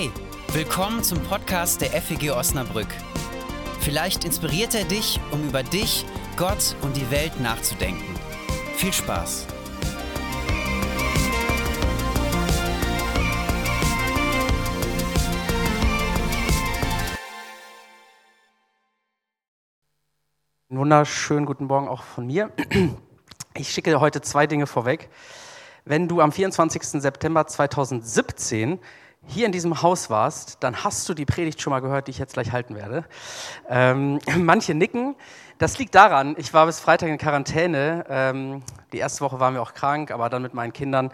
Hey, willkommen zum Podcast der FEG Osnabrück. Vielleicht inspiriert er dich, um über dich, Gott und die Welt nachzudenken. Viel Spaß! Einen wunderschönen guten Morgen auch von mir. Ich schicke heute zwei Dinge vorweg. Wenn du am 24. September 2017 hier in diesem Haus warst, dann hast du die Predigt schon mal gehört, die ich jetzt gleich halten werde. Ähm, manche nicken. Das liegt daran, ich war bis Freitag in Quarantäne. Ähm, die erste Woche waren wir auch krank, aber dann mit meinen Kindern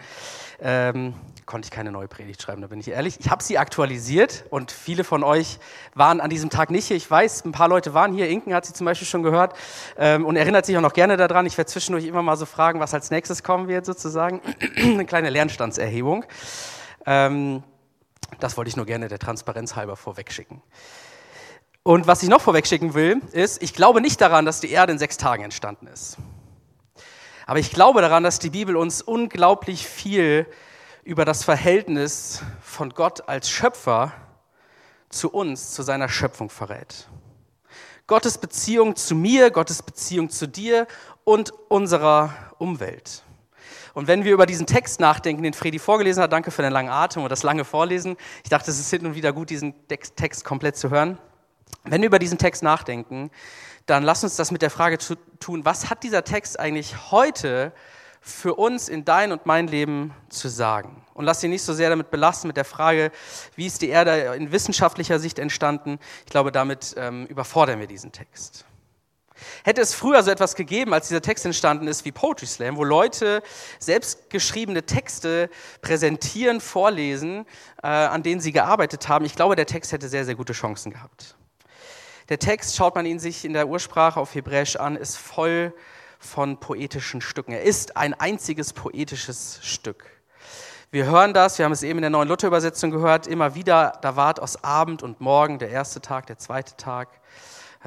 ähm, konnte ich keine neue Predigt schreiben, da bin ich ehrlich. Ich habe sie aktualisiert und viele von euch waren an diesem Tag nicht hier. Ich weiß, ein paar Leute waren hier. Inken hat sie zum Beispiel schon gehört ähm, und erinnert sich auch noch gerne daran. Ich werde zwischendurch immer mal so fragen, was als nächstes kommen wird, sozusagen. Eine kleine Lernstandserhebung. Das wollte ich nur gerne der Transparenz halber vorwegschicken. Und was ich noch vorwegschicken will, ist, ich glaube nicht daran, dass die Erde in sechs Tagen entstanden ist. Aber ich glaube daran, dass die Bibel uns unglaublich viel über das Verhältnis von Gott als Schöpfer zu uns, zu seiner Schöpfung verrät. Gottes Beziehung zu mir, Gottes Beziehung zu dir und unserer Umwelt. Und wenn wir über diesen Text nachdenken, den Fredi vorgelesen hat, danke für den langen Atem und das lange Vorlesen. Ich dachte, es ist hin und wieder gut, diesen Text komplett zu hören. Wenn wir über diesen Text nachdenken, dann lass uns das mit der Frage tun, was hat dieser Text eigentlich heute für uns in dein und mein Leben zu sagen? Und lass dich nicht so sehr damit belasten mit der Frage, wie ist die Erde in wissenschaftlicher Sicht entstanden. Ich glaube, damit ähm, überfordern wir diesen Text. Hätte es früher so etwas gegeben, als dieser Text entstanden ist, wie Poetry Slam, wo Leute selbstgeschriebene Texte präsentieren, vorlesen, äh, an denen sie gearbeitet haben, ich glaube, der Text hätte sehr, sehr gute Chancen gehabt. Der Text, schaut man ihn sich in der Ursprache auf Hebräisch an, ist voll von poetischen Stücken. Er ist ein einziges poetisches Stück. Wir hören das, wir haben es eben in der neuen Luther-Übersetzung gehört, immer wieder, da ward aus Abend und Morgen der erste Tag, der zweite Tag.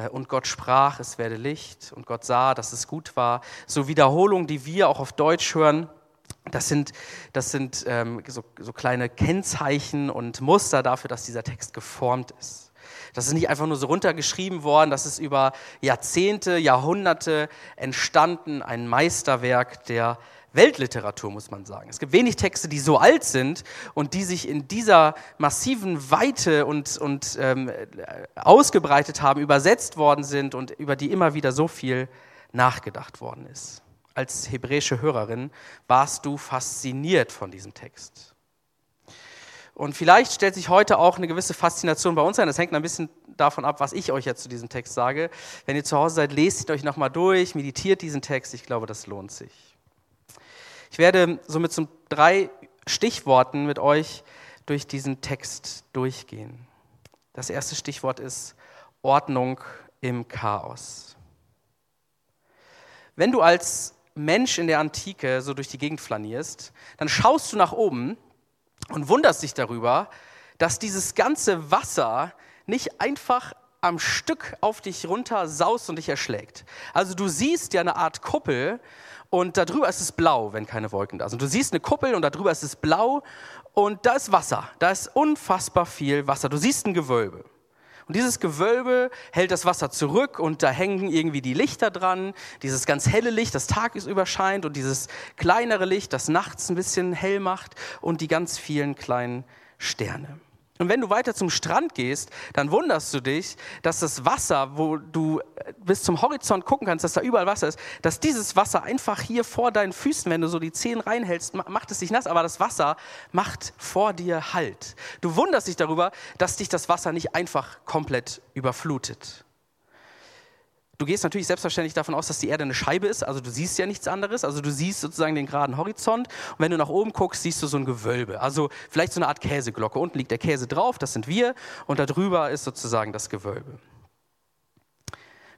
Äh, und Gott sprach, es werde Licht. Und Gott sah, dass es gut war. So Wiederholungen, die wir auch auf Deutsch hören, das sind, das sind ähm, so, so kleine Kennzeichen und Muster dafür, dass dieser Text geformt ist. Das ist nicht einfach nur so runtergeschrieben worden, das ist über Jahrzehnte, Jahrhunderte entstanden, ein Meisterwerk der Weltliteratur, muss man sagen. Es gibt wenig Texte, die so alt sind und die sich in dieser massiven Weite und, und ähm, ausgebreitet haben, übersetzt worden sind und über die immer wieder so viel nachgedacht worden ist. Als hebräische Hörerin warst du fasziniert von diesem Text. Und vielleicht stellt sich heute auch eine gewisse Faszination bei uns ein. Das hängt ein bisschen davon ab, was ich euch jetzt zu diesem Text sage. Wenn ihr zu Hause seid, lest euch nochmal durch, meditiert diesen Text. Ich glaube, das lohnt sich. Ich werde somit zum drei Stichworten mit euch durch diesen Text durchgehen. Das erste Stichwort ist Ordnung im Chaos. Wenn du als Mensch in der Antike so durch die Gegend flanierst, dann schaust du nach oben und wunderst dich darüber, dass dieses ganze Wasser nicht einfach am Stück auf dich runter saust und dich erschlägt. Also du siehst ja eine Art Kuppel und darüber ist es blau, wenn keine Wolken da sind. Du siehst eine Kuppel und darüber ist es blau und da ist Wasser. Da ist unfassbar viel Wasser. Du siehst ein Gewölbe. Und dieses Gewölbe hält das Wasser zurück und da hängen irgendwie die Lichter dran. Dieses ganz helle Licht, das tagsüber scheint und dieses kleinere Licht, das nachts ein bisschen hell macht und die ganz vielen kleinen Sterne. Und wenn du weiter zum Strand gehst, dann wunderst du dich, dass das Wasser, wo du bis zum Horizont gucken kannst, dass da überall Wasser ist, dass dieses Wasser einfach hier vor deinen Füßen, wenn du so die Zehen reinhältst, macht es dich nass, aber das Wasser macht vor dir Halt. Du wunderst dich darüber, dass dich das Wasser nicht einfach komplett überflutet. Du gehst natürlich selbstverständlich davon aus, dass die Erde eine Scheibe ist, also du siehst ja nichts anderes, also du siehst sozusagen den geraden Horizont und wenn du nach oben guckst, siehst du so ein Gewölbe, also vielleicht so eine Art Käseglocke. Unten liegt der Käse drauf, das sind wir und darüber ist sozusagen das Gewölbe.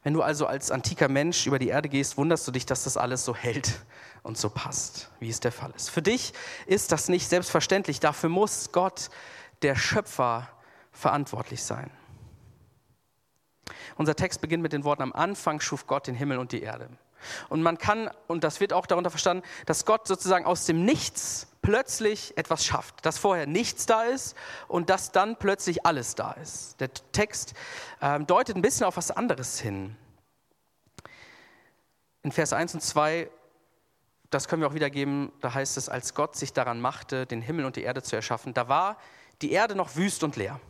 Wenn du also als antiker Mensch über die Erde gehst, wunderst du dich, dass das alles so hält und so passt, wie es der Fall ist. Für dich ist das nicht selbstverständlich, dafür muss Gott, der Schöpfer, verantwortlich sein. Unser Text beginnt mit den Worten, am Anfang schuf Gott den Himmel und die Erde. Und man kann, und das wird auch darunter verstanden, dass Gott sozusagen aus dem Nichts plötzlich etwas schafft, dass vorher nichts da ist und dass dann plötzlich alles da ist. Der Text ähm, deutet ein bisschen auf was anderes hin. In Vers 1 und 2, das können wir auch wiedergeben, da heißt es, als Gott sich daran machte, den Himmel und die Erde zu erschaffen, da war die Erde noch wüst und leer.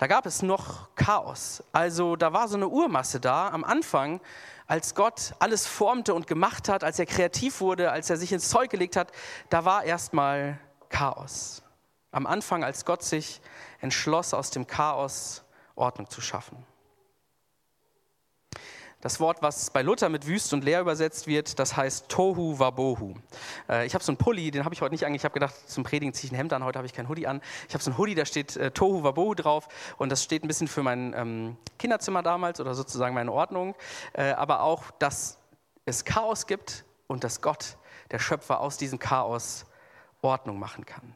Da gab es noch Chaos. Also da war so eine Urmasse da am Anfang, als Gott alles formte und gemacht hat, als er kreativ wurde, als er sich ins Zeug gelegt hat, da war erstmal Chaos. Am Anfang, als Gott sich entschloss, aus dem Chaos Ordnung zu schaffen. Das Wort, was bei Luther mit wüst und leer übersetzt wird, das heißt Tohu Wabohu. Äh, ich habe so einen Pulli, den habe ich heute nicht eigentlich. Ich habe gedacht, zum Predigen ziehe ich ein Hemd an. Heute habe ich kein Hoodie an. Ich habe so einen Hoodie, da steht äh, Tohu Wabohu drauf. Und das steht ein bisschen für mein ähm, Kinderzimmer damals oder sozusagen meine Ordnung. Äh, aber auch, dass es Chaos gibt und dass Gott, der Schöpfer, aus diesem Chaos Ordnung machen kann.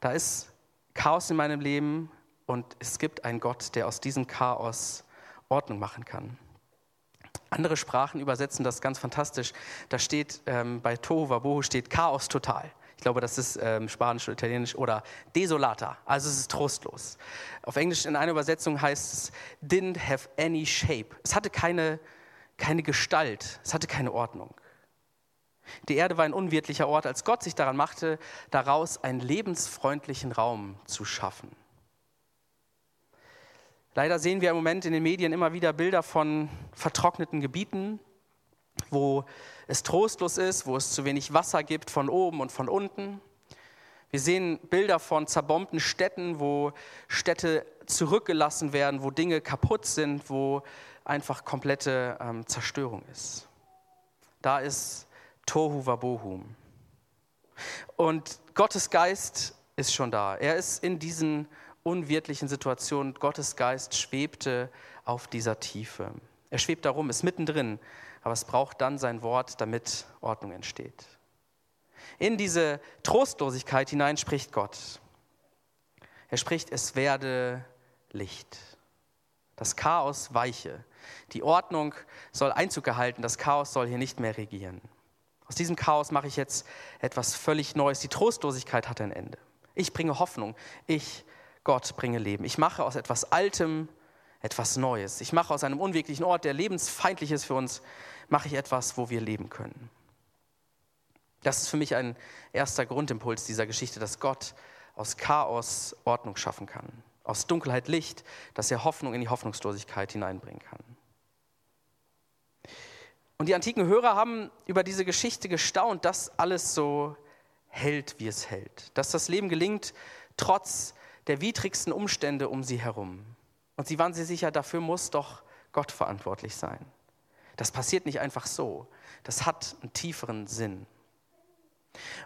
Da ist Chaos in meinem Leben und es gibt einen Gott, der aus diesem Chaos Ordnung machen kann. Andere Sprachen übersetzen das ganz fantastisch. Da steht ähm, bei Tohu Wabohu steht Chaos total. Ich glaube, das ist ähm, Spanisch oder Italienisch oder desolata, also es ist trostlos. Auf Englisch in einer Übersetzung heißt es didn't have any shape. Es hatte keine, keine Gestalt, es hatte keine Ordnung. Die Erde war ein unwirtlicher Ort, als Gott sich daran machte, daraus einen lebensfreundlichen Raum zu schaffen. Leider sehen wir im Moment in den Medien immer wieder Bilder von vertrockneten Gebieten, wo es trostlos ist, wo es zu wenig Wasser gibt von oben und von unten. Wir sehen Bilder von zerbombten Städten, wo Städte zurückgelassen werden, wo Dinge kaputt sind, wo einfach komplette ähm, Zerstörung ist. Da ist Tohu Wabohu. Und Gottes Geist ist schon da. Er ist in diesen unwirtlichen Situation, Gottes Geist schwebte auf dieser Tiefe. Er schwebt darum, ist mittendrin, aber es braucht dann sein Wort, damit Ordnung entsteht. In diese Trostlosigkeit hinein spricht Gott. Er spricht, es werde Licht. Das Chaos weiche. Die Ordnung soll Einzug erhalten, das Chaos soll hier nicht mehr regieren. Aus diesem Chaos mache ich jetzt etwas völlig Neues. Die Trostlosigkeit hat ein Ende. Ich bringe Hoffnung. Ich Gott bringe Leben. Ich mache aus etwas Altem etwas Neues. Ich mache aus einem unwirklichen Ort, der lebensfeindlich ist für uns, mache ich etwas, wo wir leben können. Das ist für mich ein erster Grundimpuls dieser Geschichte, dass Gott aus Chaos Ordnung schaffen kann, aus Dunkelheit Licht, dass er Hoffnung in die Hoffnungslosigkeit hineinbringen kann. Und die antiken Hörer haben über diese Geschichte gestaunt, dass alles so hält, wie es hält, dass das Leben gelingt, trotz der widrigsten Umstände um sie herum. Und sie waren sich sicher, dafür muss doch Gott verantwortlich sein. Das passiert nicht einfach so. Das hat einen tieferen Sinn.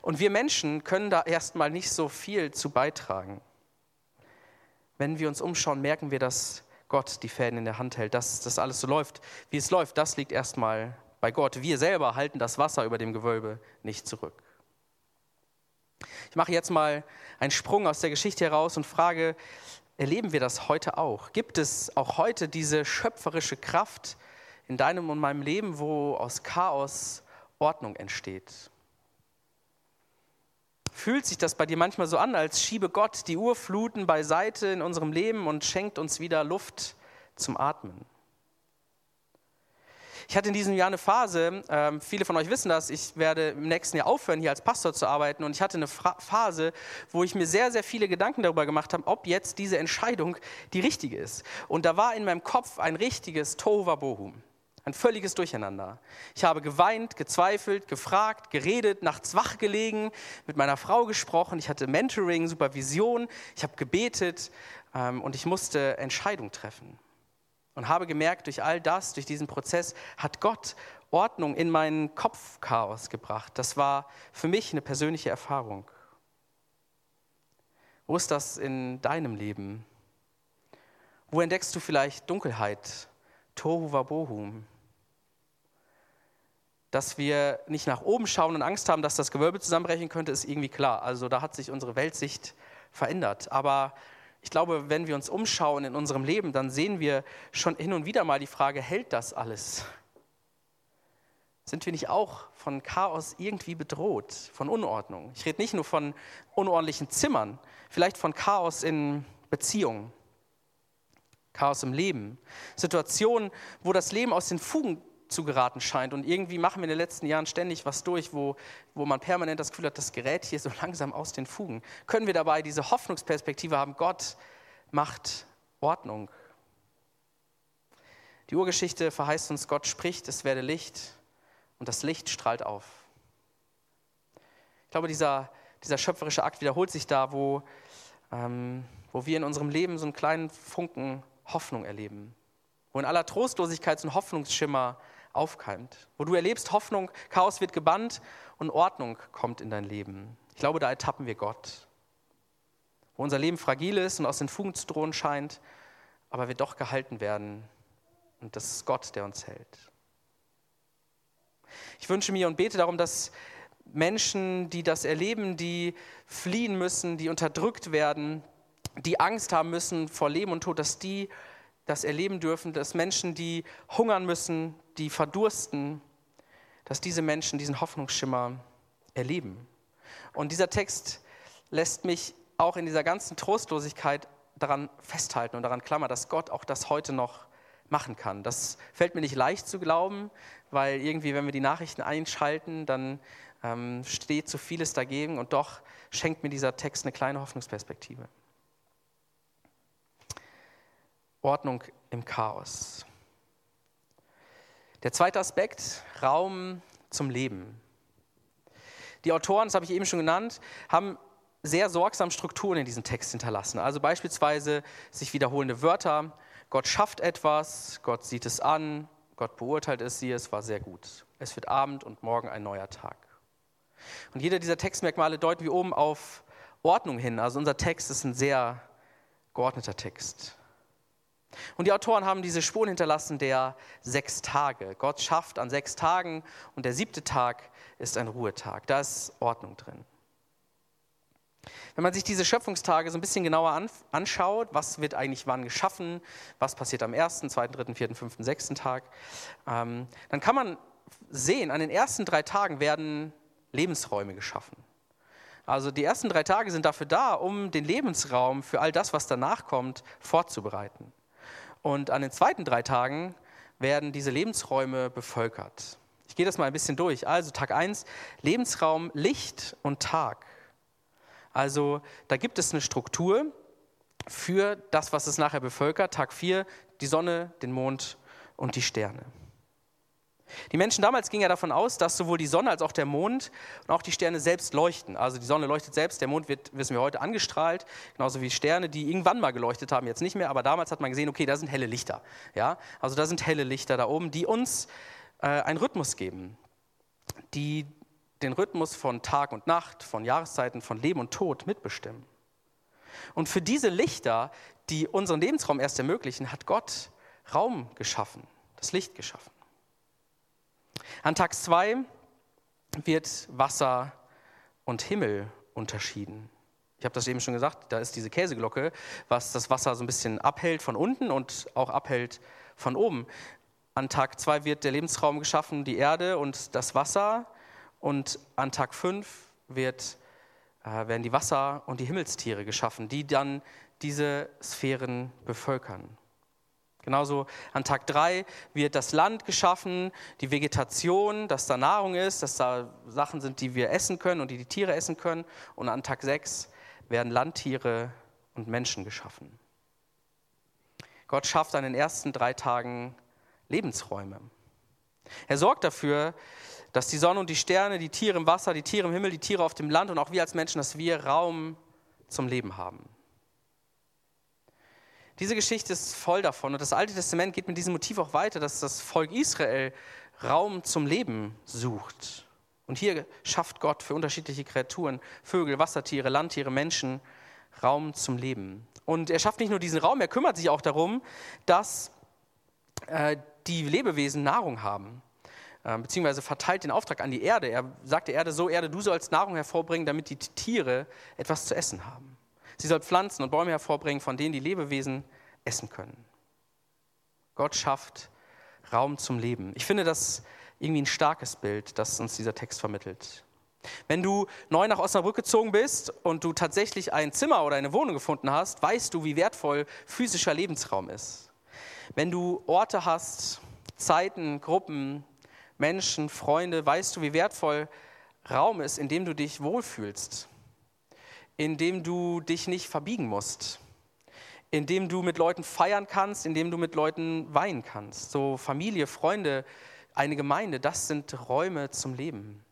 Und wir Menschen können da erstmal nicht so viel zu beitragen. Wenn wir uns umschauen, merken wir, dass Gott die Fäden in der Hand hält, dass das alles so läuft, wie es läuft. Das liegt erstmal bei Gott. Wir selber halten das Wasser über dem Gewölbe nicht zurück. Ich mache jetzt mal einen Sprung aus der Geschichte heraus und frage, erleben wir das heute auch? Gibt es auch heute diese schöpferische Kraft in deinem und meinem Leben, wo aus Chaos Ordnung entsteht? Fühlt sich das bei dir manchmal so an, als schiebe Gott die Urfluten beiseite in unserem Leben und schenkt uns wieder Luft zum Atmen? Ich hatte in diesem Jahr eine Phase, ähm, viele von euch wissen das, ich werde im nächsten Jahr aufhören, hier als Pastor zu arbeiten. Und ich hatte eine Fra Phase, wo ich mir sehr, sehr viele Gedanken darüber gemacht habe, ob jetzt diese Entscheidung die richtige ist. Und da war in meinem Kopf ein richtiges Tohuwabohu. Ein völliges Durcheinander. Ich habe geweint, gezweifelt, gefragt, geredet, nachts wach gelegen, mit meiner Frau gesprochen. Ich hatte Mentoring, Supervision. Ich habe gebetet ähm, und ich musste Entscheidungen treffen. Und habe gemerkt, durch all das, durch diesen Prozess, hat Gott Ordnung in meinen Kopfchaos gebracht. Das war für mich eine persönliche Erfahrung. Wo ist das in deinem Leben? Wo entdeckst du vielleicht Dunkelheit, Tohu Wabohu? Dass wir nicht nach oben schauen und Angst haben, dass das Gewölbe zusammenbrechen könnte, ist irgendwie klar. Also da hat sich unsere Weltsicht verändert. Aber ich glaube, wenn wir uns umschauen in unserem Leben, dann sehen wir schon hin und wieder mal die Frage, hält das alles? Sind wir nicht auch von Chaos irgendwie bedroht, von Unordnung? Ich rede nicht nur von unordentlichen Zimmern, vielleicht von Chaos in Beziehungen, Chaos im Leben, Situationen, wo das Leben aus den Fugen zu geraten scheint. Und irgendwie machen wir in den letzten Jahren ständig was durch, wo, wo man permanent das Gefühl hat, das gerät hier so langsam aus den Fugen. Können wir dabei diese Hoffnungsperspektive haben, Gott macht Ordnung. Die Urgeschichte verheißt uns, Gott spricht, es werde Licht und das Licht strahlt auf. Ich glaube, dieser, dieser schöpferische Akt wiederholt sich da, wo, ähm, wo wir in unserem Leben so einen kleinen Funken Hoffnung erleben, wo in aller Trostlosigkeit so ein Hoffnungsschimmer aufkeimt, wo du erlebst Hoffnung, Chaos wird gebannt und Ordnung kommt in dein Leben. Ich glaube, da ertappen wir Gott. Wo unser Leben fragil ist und aus den Fugen zu drohen scheint, aber wir doch gehalten werden. Und das ist Gott, der uns hält. Ich wünsche mir und bete darum, dass Menschen, die das erleben, die fliehen müssen, die unterdrückt werden, die Angst haben müssen vor Leben und Tod, dass die das erleben dürfen, dass Menschen, die hungern müssen, die verdursten, dass diese Menschen diesen Hoffnungsschimmer erleben. Und dieser Text lässt mich auch in dieser ganzen Trostlosigkeit daran festhalten und daran klammern, dass Gott auch das heute noch machen kann. Das fällt mir nicht leicht zu glauben, weil irgendwie, wenn wir die Nachrichten einschalten, dann ähm, steht so vieles dagegen und doch schenkt mir dieser Text eine kleine Hoffnungsperspektive. Ordnung im Chaos. Der zweite Aspekt, Raum zum Leben. Die Autoren, das habe ich eben schon genannt, haben sehr sorgsam Strukturen in diesem Text hinterlassen. Also beispielsweise sich wiederholende Wörter. Gott schafft etwas, Gott sieht es an, Gott beurteilt es, siehe, es war sehr gut. Es wird Abend und morgen ein neuer Tag. Und jeder dieser Textmerkmale deuten wir oben auf Ordnung hin. Also unser Text ist ein sehr geordneter Text. Und die Autoren haben diese Spuren hinterlassen der sechs Tage. Gott schafft an sechs Tagen und der siebte Tag ist ein Ruhetag. Da ist Ordnung drin. Wenn man sich diese Schöpfungstage so ein bisschen genauer anschaut, was wird eigentlich wann geschaffen, was passiert am ersten, zweiten, dritten, vierten, fünften, sechsten Tag, ähm, dann kann man sehen, an den ersten drei Tagen werden Lebensräume geschaffen. Also die ersten drei Tage sind dafür da, um den Lebensraum für all das, was danach kommt, vorzubereiten. Und an den zweiten drei Tagen werden diese Lebensräume bevölkert. Ich gehe das mal ein bisschen durch. Also Tag 1, Lebensraum Licht und Tag. Also da gibt es eine Struktur für das, was es nachher bevölkert. Tag 4, die Sonne, den Mond und die Sterne. Die Menschen damals gingen ja davon aus, dass sowohl die Sonne als auch der Mond und auch die Sterne selbst leuchten. Also die Sonne leuchtet selbst, der Mond wird, wissen wir heute, angestrahlt, genauso wie Sterne, die irgendwann mal geleuchtet haben, jetzt nicht mehr, aber damals hat man gesehen, okay, da sind helle Lichter. Ja? Also da sind helle Lichter da oben, die uns äh, einen Rhythmus geben, die den Rhythmus von Tag und Nacht, von Jahreszeiten, von Leben und Tod mitbestimmen. Und für diese Lichter, die unseren Lebensraum erst ermöglichen, hat Gott Raum geschaffen, das Licht geschaffen. An Tag 2 wird Wasser und Himmel unterschieden. Ich habe das eben schon gesagt, da ist diese Käseglocke, was das Wasser so ein bisschen abhält von unten und auch abhält von oben. An Tag 2 wird der Lebensraum geschaffen, die Erde und das Wasser. Und an Tag 5 wird, äh, werden die Wasser- und die Himmelstiere geschaffen, die dann diese Sphären bevölkern. Genauso an Tag 3 wird das Land geschaffen, die Vegetation, dass da Nahrung ist, dass da Sachen sind, die wir essen können und die die Tiere essen können. Und an Tag 6 werden Landtiere und Menschen geschaffen. Gott schafft an den ersten drei Tagen Lebensräume. Er sorgt dafür, dass die Sonne und die Sterne, die Tiere im Wasser, die Tiere im Himmel, die Tiere auf dem Land und auch wir als Menschen, dass wir Raum zum Leben haben. Diese Geschichte ist voll davon und das Alte Testament geht mit diesem Motiv auch weiter, dass das Volk Israel Raum zum Leben sucht. Und hier schafft Gott für unterschiedliche Kreaturen, Vögel, Wassertiere, Landtiere, Menschen, Raum zum Leben. Und er schafft nicht nur diesen Raum, er kümmert sich auch darum, dass äh, die Lebewesen Nahrung haben, äh, beziehungsweise verteilt den Auftrag an die Erde. Er sagt der Erde so, Erde, du sollst Nahrung hervorbringen, damit die Tiere etwas zu essen haben. Sie soll Pflanzen und Bäume hervorbringen, von denen die Lebewesen essen können. Gott schafft Raum zum Leben. Ich finde das irgendwie ein starkes Bild, das uns dieser Text vermittelt. Wenn du neu nach Osnabrück gezogen bist und du tatsächlich ein Zimmer oder eine Wohnung gefunden hast, weißt du, wie wertvoll physischer Lebensraum ist. Wenn du Orte hast, Zeiten, Gruppen, Menschen, Freunde, weißt du, wie wertvoll Raum ist, in dem du dich wohlfühlst, in dem du dich nicht verbiegen musst, in dem du mit Leuten feiern kannst, in dem du mit Leuten weinen kannst. So Familie, Freunde, eine Gemeinde, das sind Räume zum Leben.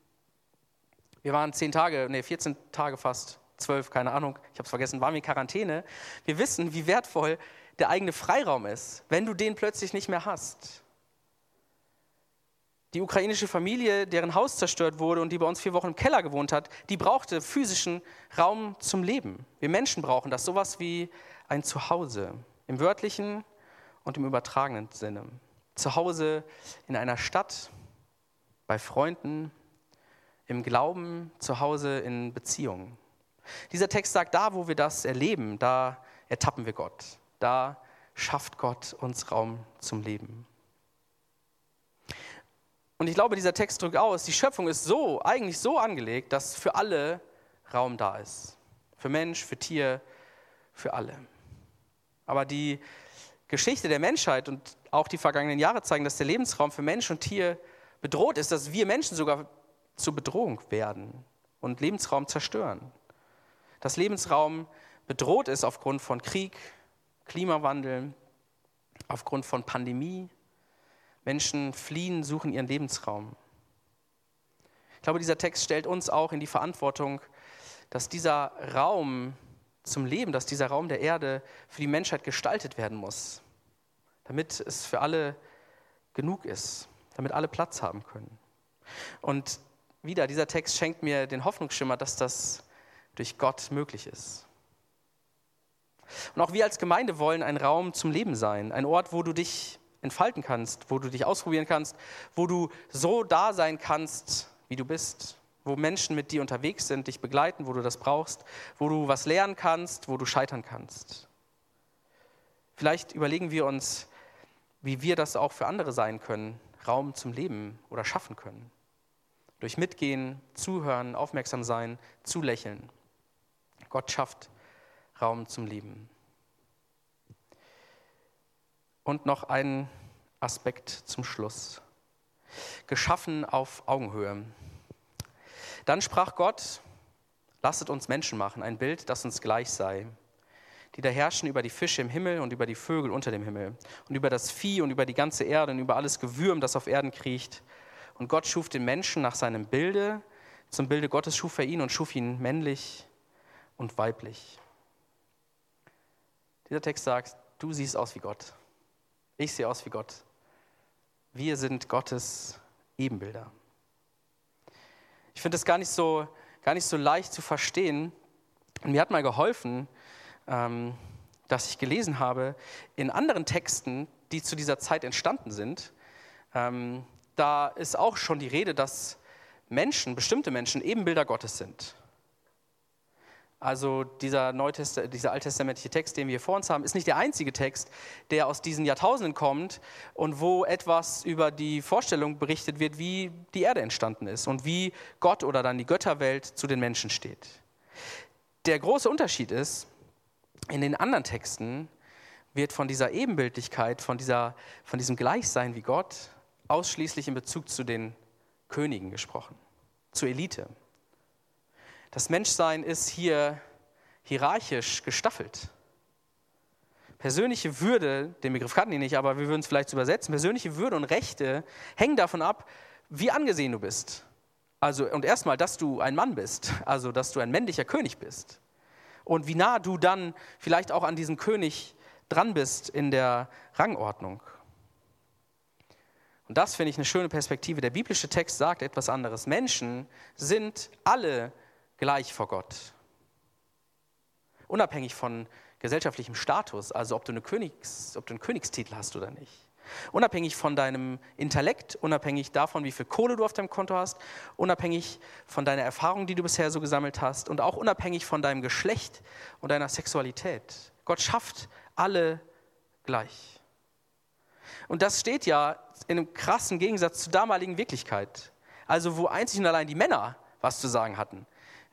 Wir waren zehn Tage, nee, 14 Tage fast, zwölf, keine Ahnung, ich habe es vergessen, waren wir in Quarantäne. Wir wissen, wie wertvoll der eigene Freiraum ist, wenn du den plötzlich nicht mehr hast. Die ukrainische Familie, deren Haus zerstört wurde und die bei uns vier Wochen im Keller gewohnt hat, die brauchte physischen Raum zum Leben. Wir Menschen brauchen das, sowas wie ein Zuhause, im wörtlichen und im übertragenen Sinne. Zuhause in einer Stadt, bei Freunden, im Glauben, zu Hause in Beziehungen. Dieser Text sagt, da wo wir das erleben, da ertappen wir Gott. Da schafft Gott uns Raum zum Leben. Und ich glaube, dieser Text drückt aus, die Schöpfung ist so, eigentlich so angelegt, dass für alle Raum da ist. Für Mensch, für Tier, für alle. Aber die Geschichte der Menschheit und auch die vergangenen Jahre zeigen, dass der Lebensraum für Mensch und Tier bedroht ist, dass wir Menschen sogar zur Bedrohung werden und Lebensraum zerstören. Dass Lebensraum bedroht ist aufgrund von Krieg, Klimawandel, aufgrund von Pandemie. Menschen fliehen, suchen ihren Lebensraum. Ich glaube, dieser Text stellt uns auch in die Verantwortung, dass dieser Raum zum Leben, dass dieser Raum der Erde für die Menschheit gestaltet werden muss, damit es für alle genug ist, damit alle Platz haben können. Und wieder, dieser Text schenkt mir den Hoffnungsschimmer, dass das durch Gott möglich ist. Und auch wir als Gemeinde wollen ein Raum zum Leben sein, ein Ort, wo du dich entfalten kannst, wo du dich ausprobieren kannst, wo du so da sein kannst, wie du bist, wo Menschen mit dir unterwegs sind, dich begleiten, wo du das brauchst, wo du was lernen kannst, wo du scheitern kannst. Vielleicht überlegen wir uns, wie wir das auch für andere sein können, Raum zum Leben oder schaffen können. Durch Mitgehen, Zuhören, Aufmerksam sein, Zulächeln. Gott schafft Raum zum Leben. Und noch ein Aspekt zum Schluss. Geschaffen auf Augenhöhe. Dann sprach Gott, lasset uns Menschen machen, ein Bild, das uns gleich sei, die da herrschen über die Fische im Himmel und über die Vögel unter dem Himmel und über das Vieh und über die ganze Erde und über alles Gewürm, das auf Erden kriecht und Gott schuf den Menschen nach seinem Bilde. Zum Bilde Gottes schuf er ihn und schuf ihn männlich und weiblich. Dieser Text sagt, du siehst aus wie Gott. Ich sehe aus wie Gott. Wir sind Gottes Ebenbilder. Ich finde es gar nicht so, gar nicht so leicht zu verstehen. Und mir hat mal geholfen, ähm, dass ich gelesen habe, in anderen Texten, die zu dieser Zeit entstanden sind, ähm, da ist auch schon die Rede, dass Menschen, bestimmte Menschen, Ebenbilder Gottes sind. Also dieser, dieser alttestamentliche Text, den wir vor uns haben, ist nicht der einzige Text, der aus diesen Jahrtausenden kommt und wo etwas über die Vorstellung berichtet wird, wie die Erde entstanden ist und wie Gott oder dann die Götterwelt zu den Menschen steht. Der große Unterschied ist, in den anderen Texten wird von dieser Ebenbildlichkeit, von, dieser, von diesem Gleichsein wie Gott ausschließlich in Bezug zu den Königen gesprochen, zur Elite. Das Menschsein ist hier hierarchisch gestaffelt. Persönliche Würde, den Begriff kannten die nicht, aber wir würden es vielleicht übersetzen, persönliche Würde und Rechte hängen davon ab, wie angesehen du bist. Also, und erstmal, dass du ein Mann bist, also dass du ein männlicher König bist. Und wie nah du dann vielleicht auch an diesem König dran bist in der Rangordnung. Und das finde ich eine schöne Perspektive. Der biblische Text sagt etwas anderes. Menschen sind alle gleich vor Gott. Unabhängig von gesellschaftlichem Status, also ob du, eine Königs, ob du einen Königstitel hast oder nicht. Unabhängig von deinem Intellekt, unabhängig davon, wie viel Kohle du auf deinem Konto hast, unabhängig von deiner Erfahrung, die du bisher so gesammelt hast und auch unabhängig von deinem Geschlecht und deiner Sexualität. Gott schafft alle gleich. Und das steht ja in einem krassen Gegensatz zur damaligen Wirklichkeit. Also wo einzig und allein die Männer was zu sagen hatten.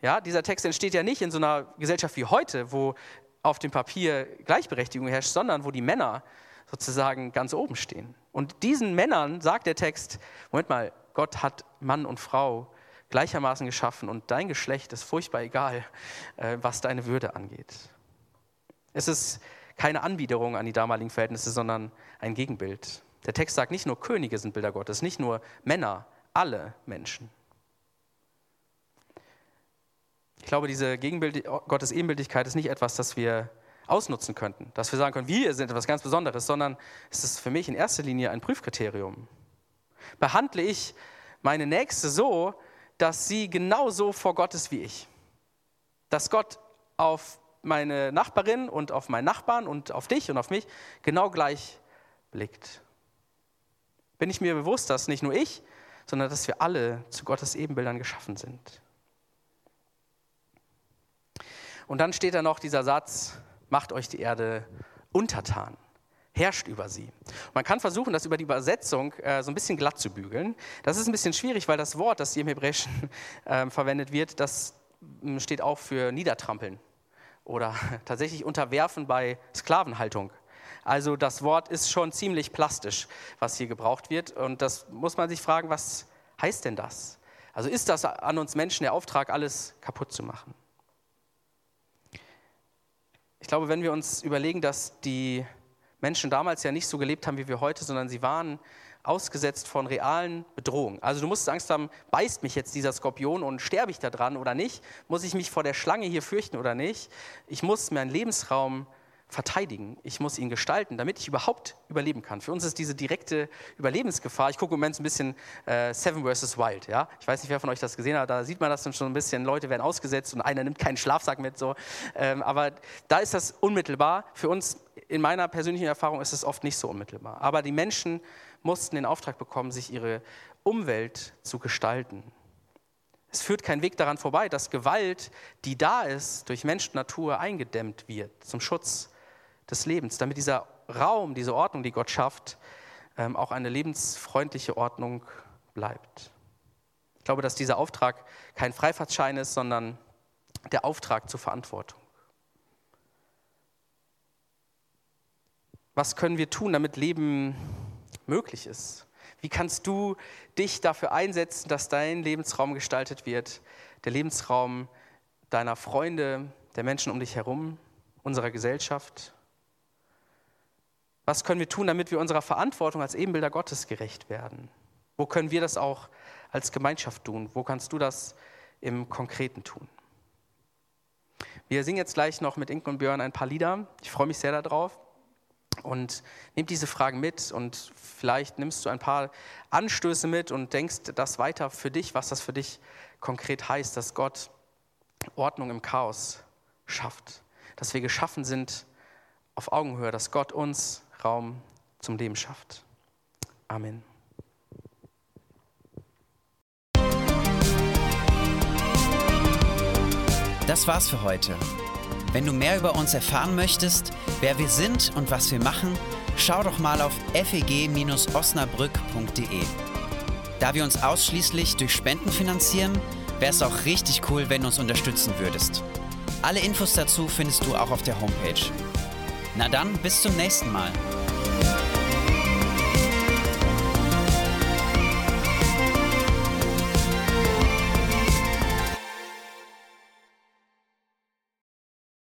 Ja, dieser Text entsteht ja nicht in so einer Gesellschaft wie heute, wo auf dem Papier Gleichberechtigung herrscht, sondern wo die Männer sozusagen ganz oben stehen. Und diesen Männern sagt der Text, Moment mal, Gott hat Mann und Frau gleichermaßen geschaffen und dein Geschlecht ist furchtbar egal, äh, was deine Würde angeht. Es ist keine Anbiederung an die damaligen Verhältnisse, sondern ein Gegenbild. Der Text sagt, nicht nur Könige sind Bilder Gottes, nicht nur Männer, alle Menschen. Ich glaube, diese Gegenbild Gottes Ebenbildigkeit ist nicht etwas, das wir ausnutzen könnten, dass wir sagen können, wir sind etwas ganz Besonderes, sondern es ist für mich in erster Linie ein Prüfkriterium. Behandle ich meine Nächste so, dass sie genauso vor Gott ist wie ich. Dass Gott auf meine Nachbarin und auf meinen Nachbarn und auf dich und auf mich genau gleich blickt. Bin ich mir bewusst, dass nicht nur ich, sondern dass wir alle zu Gottes Ebenbildern geschaffen sind. Und dann steht da noch dieser Satz, macht euch die Erde untertan, herrscht über sie. Man kann versuchen, das über die Übersetzung äh, so ein bisschen glatt zu bügeln. Das ist ein bisschen schwierig, weil das Wort, das hier im Hebräischen äh, verwendet wird, das hm, steht auch für niedertrampeln oder tatsächlich unterwerfen bei Sklavenhaltung. Also das Wort ist schon ziemlich plastisch, was hier gebraucht wird. Und das muss man sich fragen, was heißt denn das? Also ist das an uns Menschen der Auftrag, alles kaputt zu machen? Ich glaube, wenn wir uns überlegen, dass die Menschen damals ja nicht so gelebt haben wie wir heute, sondern sie waren ausgesetzt von realen Bedrohungen. Also du musst Angst haben, beißt mich jetzt dieser Skorpion und sterbe ich da dran oder nicht? Muss ich mich vor der Schlange hier fürchten oder nicht? Ich muss meinen Lebensraum verteidigen, ich muss ihn gestalten, damit ich überhaupt überleben kann. Für uns ist diese direkte Überlebensgefahr, ich gucke im Moment ein bisschen äh, Seven vs. Wild, ja? ich weiß nicht, wer von euch das gesehen hat, da sieht man das dann schon ein bisschen, Leute werden ausgesetzt und einer nimmt keinen Schlafsack mit, so. Ähm, aber da ist das unmittelbar. Für uns, in meiner persönlichen Erfahrung, ist es oft nicht so unmittelbar. Aber die Menschen mussten den Auftrag bekommen, sich ihre Umwelt zu gestalten. Es führt kein Weg daran vorbei, dass Gewalt, die da ist, durch Mensch und Natur eingedämmt wird, zum Schutz des Lebens, damit dieser Raum, diese Ordnung, die Gott schafft, ähm, auch eine lebensfreundliche Ordnung bleibt. Ich glaube, dass dieser Auftrag kein Freifahrtschein ist, sondern der Auftrag zur Verantwortung. Was können wir tun, damit Leben möglich ist? Wie kannst du dich dafür einsetzen, dass dein Lebensraum gestaltet wird, der Lebensraum deiner Freunde, der Menschen um dich herum, unserer Gesellschaft? Was können wir tun, damit wir unserer Verantwortung als Ebenbilder Gottes gerecht werden? Wo können wir das auch als Gemeinschaft tun? Wo kannst du das im Konkreten tun? Wir singen jetzt gleich noch mit Inken und Björn ein paar Lieder. Ich freue mich sehr darauf. Und nimm diese Fragen mit und vielleicht nimmst du ein paar Anstöße mit und denkst das weiter für dich, was das für dich konkret heißt, dass Gott Ordnung im Chaos schafft. Dass wir geschaffen sind auf Augenhöhe, dass Gott uns Raum zum Leben schafft. Amen. Das war's für heute. Wenn du mehr über uns erfahren möchtest, wer wir sind und was wir machen, schau doch mal auf feg-osnabrück.de. Da wir uns ausschließlich durch Spenden finanzieren, wäre es auch richtig cool, wenn du uns unterstützen würdest. Alle Infos dazu findest du auch auf der Homepage. Na dann, bis zum nächsten Mal.